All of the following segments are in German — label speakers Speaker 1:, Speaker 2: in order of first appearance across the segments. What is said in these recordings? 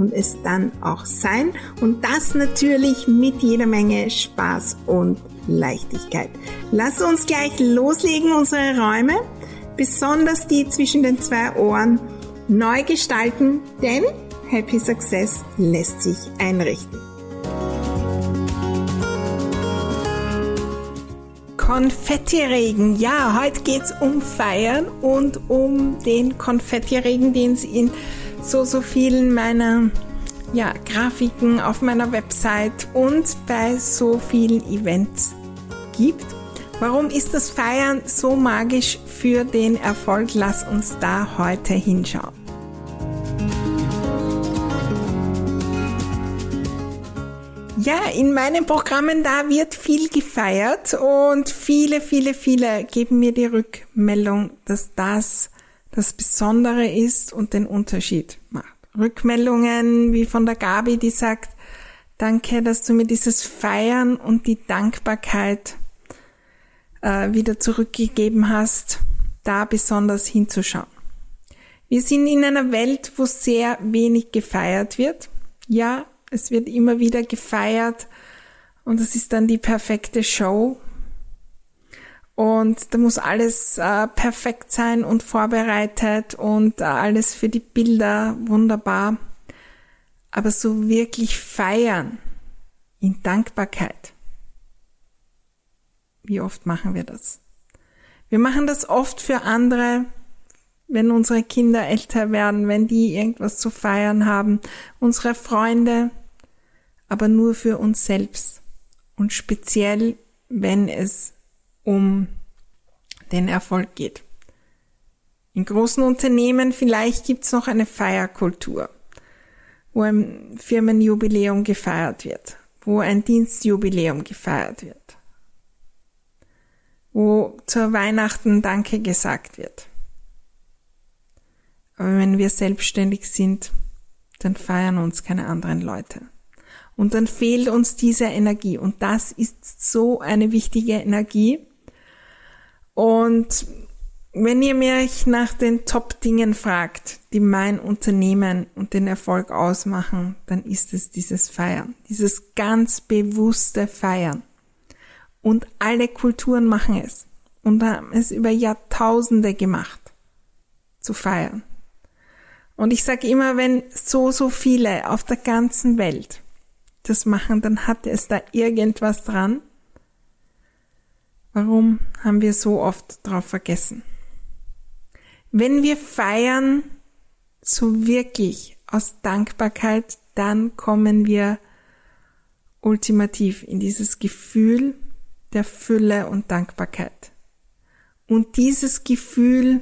Speaker 1: und es dann auch sein. Und das natürlich mit jeder Menge Spaß und Leichtigkeit. Lass uns gleich loslegen, unsere Räume, besonders die zwischen den zwei Ohren, neu gestalten, denn Happy Success lässt sich einrichten. Konfettiregen. Ja, heute geht's um Feiern und um den Konfettiregen, den es in so, so vielen meiner ja, Grafiken auf meiner Website und bei so vielen Events gibt. Warum ist das Feiern so magisch für den Erfolg? Lass uns da heute hinschauen. Ja, in meinen Programmen da wird viel gefeiert und viele, viele, viele geben mir die Rückmeldung, dass das das Besondere ist und den Unterschied macht. Rückmeldungen wie von der Gabi, die sagt, danke, dass du mir dieses Feiern und die Dankbarkeit äh, wieder zurückgegeben hast, da besonders hinzuschauen. Wir sind in einer Welt, wo sehr wenig gefeiert wird. Ja, es wird immer wieder gefeiert und es ist dann die perfekte Show, und da muss alles äh, perfekt sein und vorbereitet und äh, alles für die Bilder wunderbar. Aber so wirklich feiern in Dankbarkeit. Wie oft machen wir das? Wir machen das oft für andere, wenn unsere Kinder älter werden, wenn die irgendwas zu feiern haben, unsere Freunde, aber nur für uns selbst. Und speziell, wenn es um den Erfolg geht. In großen Unternehmen vielleicht gibt's noch eine Feierkultur, wo ein Firmenjubiläum gefeiert wird, wo ein Dienstjubiläum gefeiert wird, wo zur Weihnachten Danke gesagt wird. Aber wenn wir selbstständig sind, dann feiern uns keine anderen Leute. Und dann fehlt uns diese Energie. Und das ist so eine wichtige Energie, und wenn ihr mich nach den Top-Dingen fragt, die mein Unternehmen und den Erfolg ausmachen, dann ist es dieses Feiern, dieses ganz bewusste Feiern. Und alle Kulturen machen es und haben es über Jahrtausende gemacht, zu feiern. Und ich sage immer, wenn so, so viele auf der ganzen Welt das machen, dann hat es da irgendwas dran, Warum haben wir so oft drauf vergessen? Wenn wir feiern, so wirklich aus Dankbarkeit, dann kommen wir ultimativ in dieses Gefühl der Fülle und Dankbarkeit. Und dieses Gefühl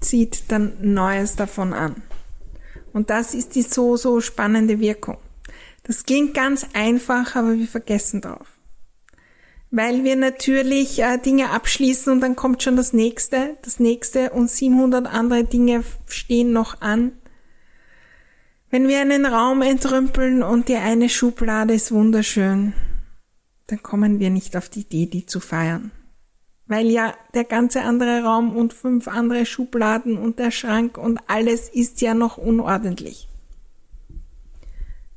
Speaker 1: zieht dann Neues davon an. Und das ist die so, so spannende Wirkung. Das klingt ganz einfach, aber wir vergessen drauf weil wir natürlich äh, Dinge abschließen und dann kommt schon das nächste, das nächste und 700 andere Dinge stehen noch an. Wenn wir einen Raum entrümpeln und die eine Schublade ist wunderschön, dann kommen wir nicht auf die Idee, die zu feiern. Weil ja der ganze andere Raum und fünf andere Schubladen und der Schrank und alles ist ja noch unordentlich.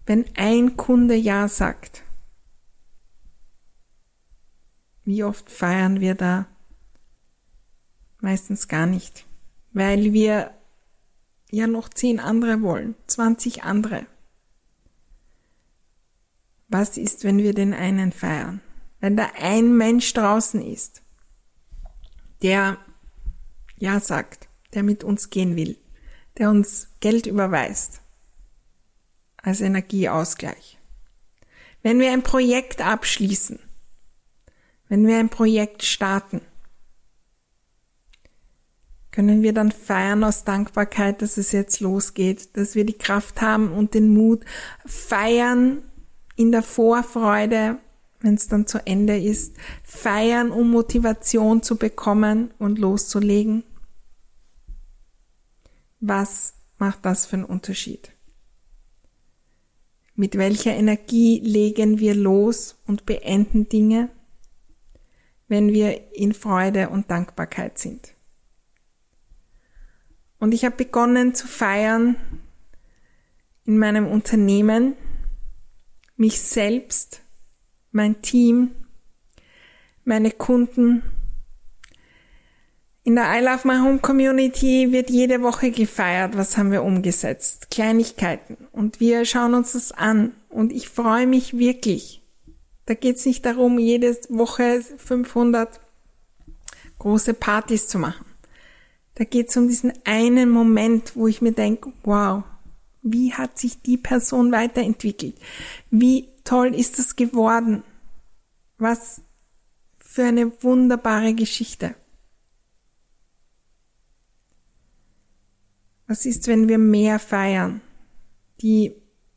Speaker 1: Wenn ein Kunde Ja sagt, wie oft feiern wir da? Meistens gar nicht, weil wir ja noch zehn andere wollen, 20 andere. Was ist, wenn wir den einen feiern? Wenn da ein Mensch draußen ist, der Ja sagt, der mit uns gehen will, der uns Geld überweist als Energieausgleich. Wenn wir ein Projekt abschließen, wenn wir ein Projekt starten, können wir dann feiern aus Dankbarkeit, dass es jetzt losgeht, dass wir die Kraft haben und den Mut feiern, in der Vorfreude, wenn es dann zu Ende ist, feiern, um Motivation zu bekommen und loszulegen? Was macht das für einen Unterschied? Mit welcher Energie legen wir los und beenden Dinge, wenn wir in Freude und Dankbarkeit sind? Und ich habe begonnen zu feiern in meinem Unternehmen, mich selbst, mein Team, meine Kunden. In der I Love My Home Community wird jede Woche gefeiert, was haben wir umgesetzt, Kleinigkeiten. Und wir schauen uns das an. Und ich freue mich wirklich. Da geht es nicht darum, jede Woche 500 große Partys zu machen. Da geht es um diesen einen Moment, wo ich mir denke, wow, wie hat sich die Person weiterentwickelt? Wie toll ist das geworden? Was für eine wunderbare Geschichte. Was ist, wenn wir mehr feiern? Die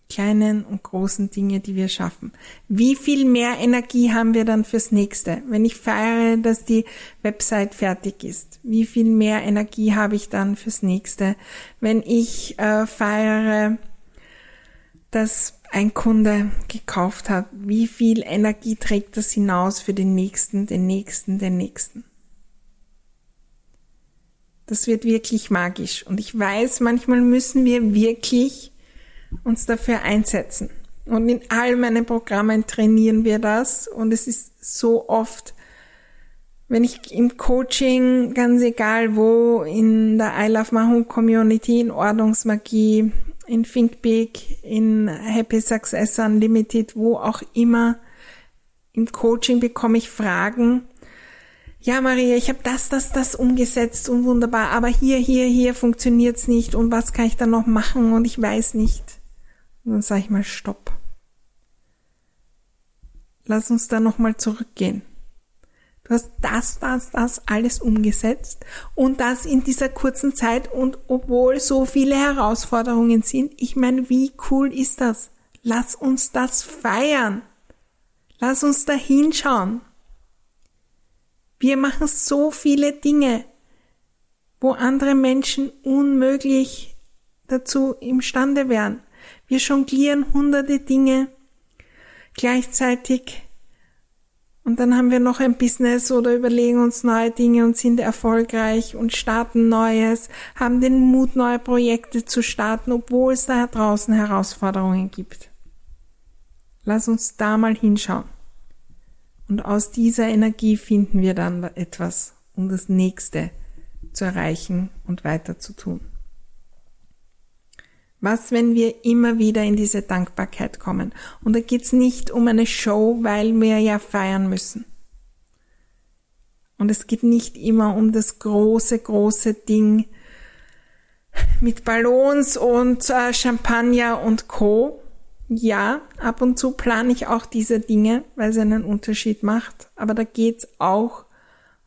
Speaker 1: kleinen und großen Dinge, die wir schaffen. Wie viel mehr Energie haben wir dann fürs nächste? Wenn ich feiere, dass die Website fertig ist, wie viel mehr Energie habe ich dann fürs nächste? Wenn ich äh, feiere, dass ein Kunde gekauft hat, wie viel Energie trägt das hinaus für den nächsten, den nächsten, den nächsten? Das wird wirklich magisch. Und ich weiß, manchmal müssen wir wirklich uns dafür einsetzen. Und in all meinen Programmen trainieren wir das. Und es ist so oft, wenn ich im Coaching, ganz egal wo, in der I Love My Community, in Ordnungsmagie, in Think Big, in Happy Success Unlimited, wo auch immer, im Coaching bekomme ich Fragen. Ja, Maria, ich habe das, das, das umgesetzt und wunderbar, aber hier, hier, hier funktioniert's nicht und was kann ich da noch machen und ich weiß nicht. Und dann sage ich mal Stopp. Lass uns da nochmal zurückgehen. Du hast das, das, das alles umgesetzt und das in dieser kurzen Zeit und obwohl so viele Herausforderungen sind, ich meine, wie cool ist das? Lass uns das feiern. Lass uns da hinschauen. Wir machen so viele Dinge, wo andere Menschen unmöglich dazu imstande wären. Wir jonglieren hunderte Dinge gleichzeitig und dann haben wir noch ein Business oder überlegen uns neue Dinge und sind erfolgreich und starten Neues, haben den Mut, neue Projekte zu starten, obwohl es da draußen Herausforderungen gibt. Lass uns da mal hinschauen. Und aus dieser Energie finden wir dann etwas, um das nächste zu erreichen und weiter zu tun. Was, wenn wir immer wieder in diese Dankbarkeit kommen? Und da geht's nicht um eine Show, weil wir ja feiern müssen. Und es geht nicht immer um das große, große Ding mit Ballons und äh, Champagner und Co. Ja, ab und zu plane ich auch diese Dinge, weil es einen Unterschied macht. Aber da geht's auch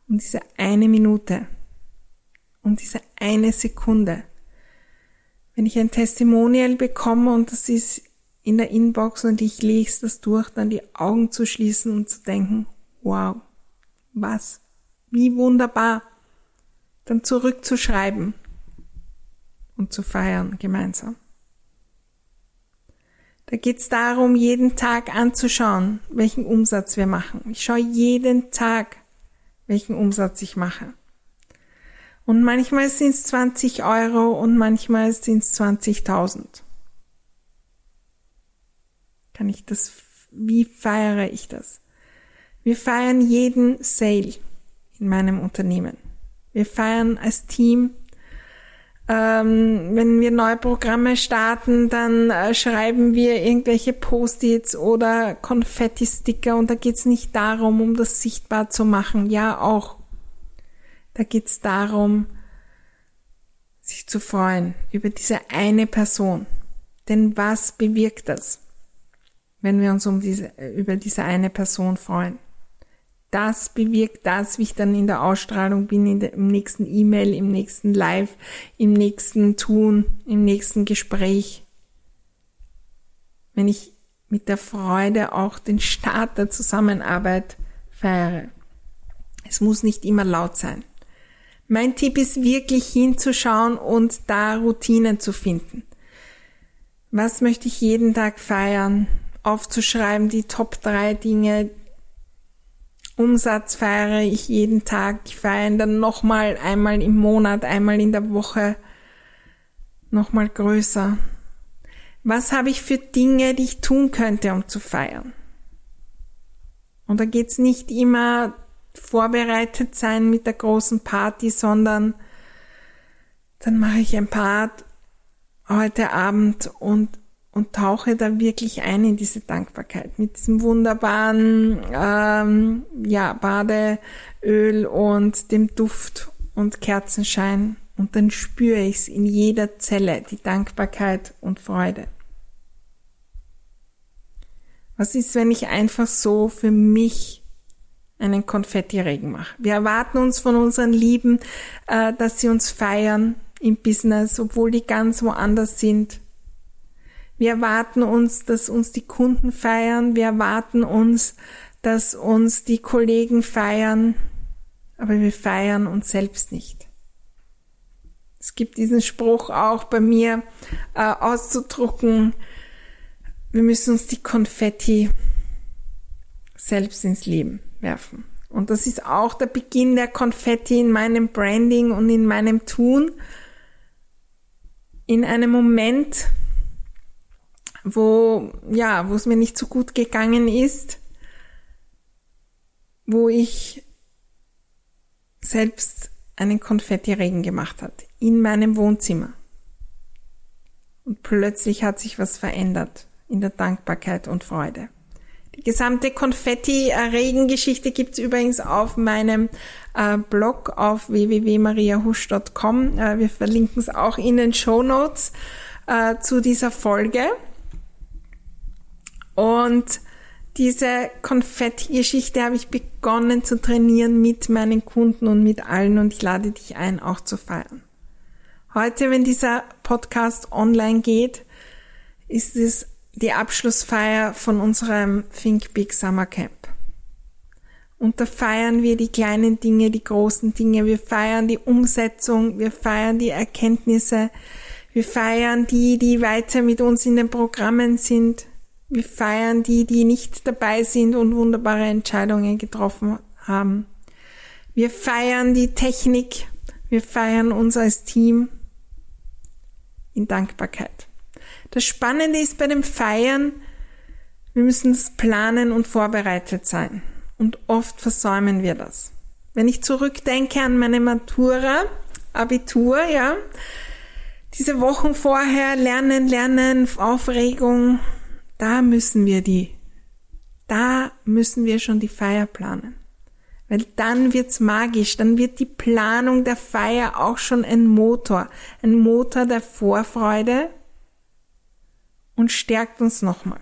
Speaker 1: um diese eine Minute, um diese eine Sekunde wenn ich ein Testimonial bekomme und das ist in der Inbox und ich lese das durch, dann die Augen zu schließen und zu denken, wow, was, wie wunderbar, dann zurückzuschreiben und zu feiern gemeinsam. Da geht es darum, jeden Tag anzuschauen, welchen Umsatz wir machen. Ich schaue jeden Tag, welchen Umsatz ich mache. Und manchmal sind es 20 Euro und manchmal sind es 20.000. Kann ich das, wie feiere ich das? Wir feiern jeden Sale in meinem Unternehmen. Wir feiern als Team. Ähm, wenn wir neue Programme starten, dann äh, schreiben wir irgendwelche Post-its oder Konfetti-Sticker und da geht es nicht darum, um das sichtbar zu machen. Ja, auch da geht es darum, sich zu freuen über diese eine Person. Denn was bewirkt das, wenn wir uns um diese, über diese eine Person freuen? Das bewirkt das, wie ich dann in der Ausstrahlung bin, der, im nächsten E-Mail, im nächsten Live, im nächsten Tun, im nächsten Gespräch. Wenn ich mit der Freude auch den Start der Zusammenarbeit feiere. Es muss nicht immer laut sein. Mein Tipp ist wirklich hinzuschauen und da Routinen zu finden. Was möchte ich jeden Tag feiern? Aufzuschreiben die Top drei Dinge. Umsatz feiere ich jeden Tag. Ich feiere dann nochmal einmal im Monat, einmal in der Woche. Nochmal größer. Was habe ich für Dinge, die ich tun könnte, um zu feiern? Und da geht's nicht immer vorbereitet sein mit der großen Party, sondern dann mache ich ein Part heute Abend und, und tauche da wirklich ein in diese Dankbarkeit mit diesem wunderbaren ähm, ja, Badeöl und dem Duft und Kerzenschein und dann spüre ich es in jeder Zelle, die Dankbarkeit und Freude. Was ist, wenn ich einfach so für mich einen Konfetti-Regen mache? Wir erwarten uns von unseren Lieben, äh, dass sie uns feiern im Business, obwohl die ganz woanders sind. Wir erwarten uns, dass uns die Kunden feiern. Wir erwarten uns, dass uns die Kollegen feiern. Aber wir feiern uns selbst nicht. Es gibt diesen Spruch auch bei mir äh, auszudrucken. Wir müssen uns die Konfetti selbst ins Leben werfen. Und das ist auch der Beginn der Konfetti in meinem Branding und in meinem Tun. In einem Moment, wo, ja, wo es mir nicht so gut gegangen ist, wo ich selbst einen Konfettiregen gemacht hat in meinem Wohnzimmer. Und plötzlich hat sich was verändert in der Dankbarkeit und Freude. Gesamte Konfetti-Regengeschichte gibt's übrigens auf meinem äh, Blog auf www.mariahusch.com. Äh, wir verlinken es auch in den Show Notes äh, zu dieser Folge. Und diese Konfetti-Geschichte habe ich begonnen zu trainieren mit meinen Kunden und mit allen und ich lade dich ein, auch zu feiern. Heute, wenn dieser Podcast online geht, ist es die Abschlussfeier von unserem Think Big Summer Camp. Und da feiern wir die kleinen Dinge, die großen Dinge. Wir feiern die Umsetzung, wir feiern die Erkenntnisse, wir feiern die, die weiter mit uns in den Programmen sind. Wir feiern die, die nicht dabei sind und wunderbare Entscheidungen getroffen haben. Wir feiern die Technik, wir feiern uns als Team in Dankbarkeit. Das Spannende ist bei dem Feiern, wir müssen es planen und vorbereitet sein. Und oft versäumen wir das. Wenn ich zurückdenke an meine Matura, Abitur, ja, diese Wochen vorher, Lernen, Lernen, Aufregung, da müssen wir die, da müssen wir schon die Feier planen. Weil dann wird's magisch, dann wird die Planung der Feier auch schon ein Motor, ein Motor der Vorfreude und stärkt uns nochmal.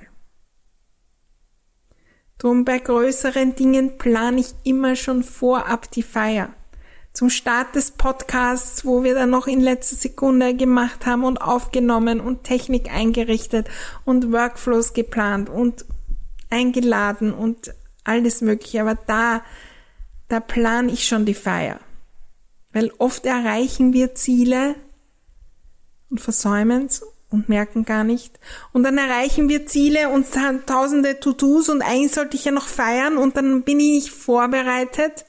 Speaker 1: Drum bei größeren Dingen plane ich immer schon vorab die Feier. Zum Start des Podcasts, wo wir dann noch in letzter Sekunde gemacht haben und aufgenommen und Technik eingerichtet und Workflows geplant und eingeladen und alles mögliche. Aber da da plane ich schon die Feier. Weil oft erreichen wir Ziele und versäumen es und merken gar nicht. Und dann erreichen wir Ziele und tausende To-Dos und eigentlich sollte ich ja noch feiern und dann bin ich nicht vorbereitet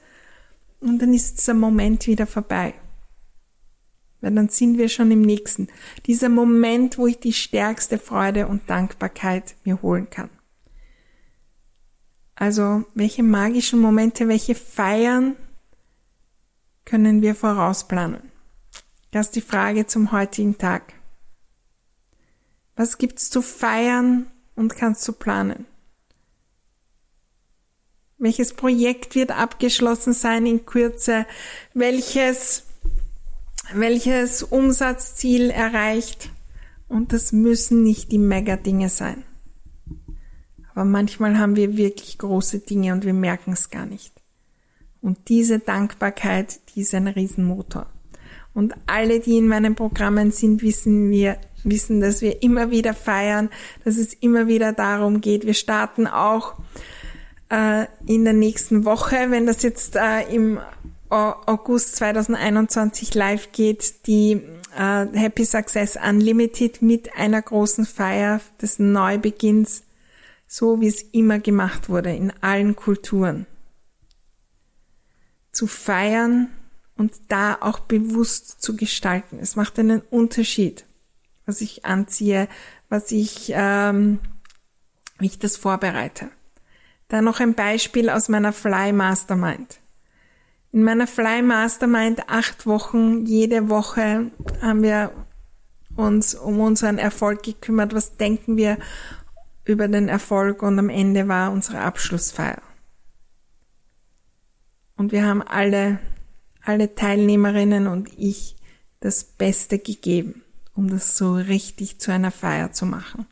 Speaker 1: und dann ist dieser Moment wieder vorbei. Weil dann sind wir schon im nächsten. Dieser Moment, wo ich die stärkste Freude und Dankbarkeit mir holen kann. Also welche magischen Momente, welche Feiern können wir vorausplanen? Das ist die Frage zum heutigen Tag. Was gibt's zu feiern und kannst du planen? Welches Projekt wird abgeschlossen sein in Kürze? Welches, welches Umsatzziel erreicht? Und das müssen nicht die Mega-Dinge sein. Aber manchmal haben wir wirklich große Dinge und wir merken es gar nicht. Und diese Dankbarkeit, die ist ein Riesenmotor. Und alle, die in meinen Programmen sind, wissen wir, wissen, dass wir immer wieder feiern, dass es immer wieder darum geht. Wir starten auch äh, in der nächsten Woche, wenn das jetzt äh, im August 2021 live geht, die äh, Happy Success Unlimited mit einer großen Feier des Neubeginns, so wie es immer gemacht wurde in allen Kulturen. Zu feiern und da auch bewusst zu gestalten. Es macht einen Unterschied, was ich anziehe, was ich, ähm, wie ich das vorbereite. Da noch ein Beispiel aus meiner Fly Mastermind. In meiner Fly Mastermind acht Wochen, jede Woche haben wir uns um unseren Erfolg gekümmert. Was denken wir über den Erfolg? Und am Ende war unsere Abschlussfeier. Und wir haben alle, alle Teilnehmerinnen und ich das Beste gegeben, um das so richtig zu einer Feier zu machen.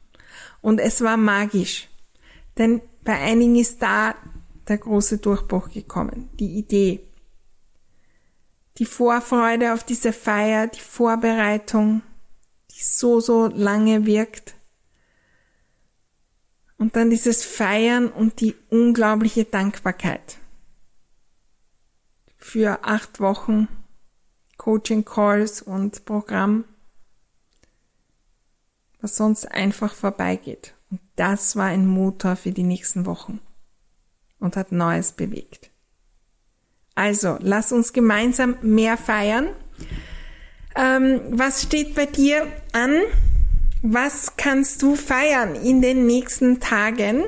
Speaker 1: Und es war magisch. Denn bei einigen ist da der große Durchbruch gekommen, die Idee die Vorfreude auf diese Feier, die Vorbereitung, die so, so lange wirkt. Und dann dieses Feiern und die unglaubliche Dankbarkeit für acht Wochen Coaching Calls und Programm, was sonst einfach vorbeigeht. Und das war ein Motor für die nächsten Wochen und hat Neues bewegt. Also, lass uns gemeinsam mehr feiern. Ähm, was steht bei dir an? Was kannst du feiern in den nächsten Tagen?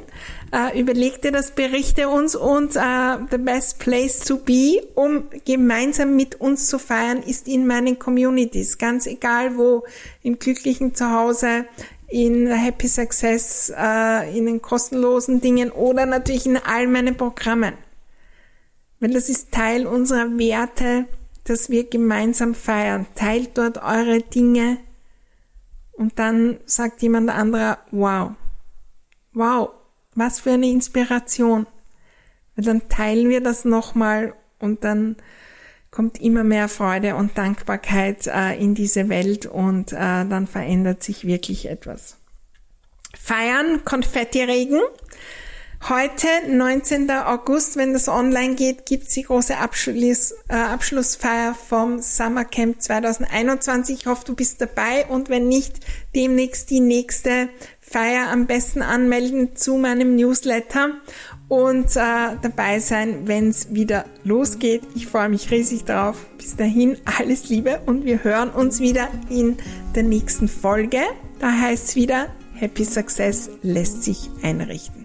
Speaker 1: Äh, überleg dir das, berichte uns und äh, the best place to be, um gemeinsam mit uns zu feiern, ist in meinen Communities. Ganz egal wo, im glücklichen Zuhause, in Happy Success, äh, in den kostenlosen Dingen oder natürlich in all meinen Programmen. Weil das ist Teil unserer Werte, dass wir gemeinsam feiern. Teilt dort eure Dinge und dann sagt jemand anderer, wow, wow, was für eine Inspiration. Weil dann teilen wir das nochmal und dann kommt immer mehr Freude und Dankbarkeit äh, in diese Welt und äh, dann verändert sich wirklich etwas. Feiern, Konfetti-Regen. Heute, 19. August, wenn das online geht, gibt's die große Abschluss, äh, Abschlussfeier vom Summer Camp 2021. Ich hoffe, du bist dabei und wenn nicht, demnächst die nächste Feier am besten anmelden zu meinem Newsletter und äh, dabei sein, wenn's wieder losgeht. Ich freue mich riesig drauf. Bis dahin alles Liebe und wir hören uns wieder in der nächsten Folge. Da heißt's wieder, Happy Success lässt sich einrichten.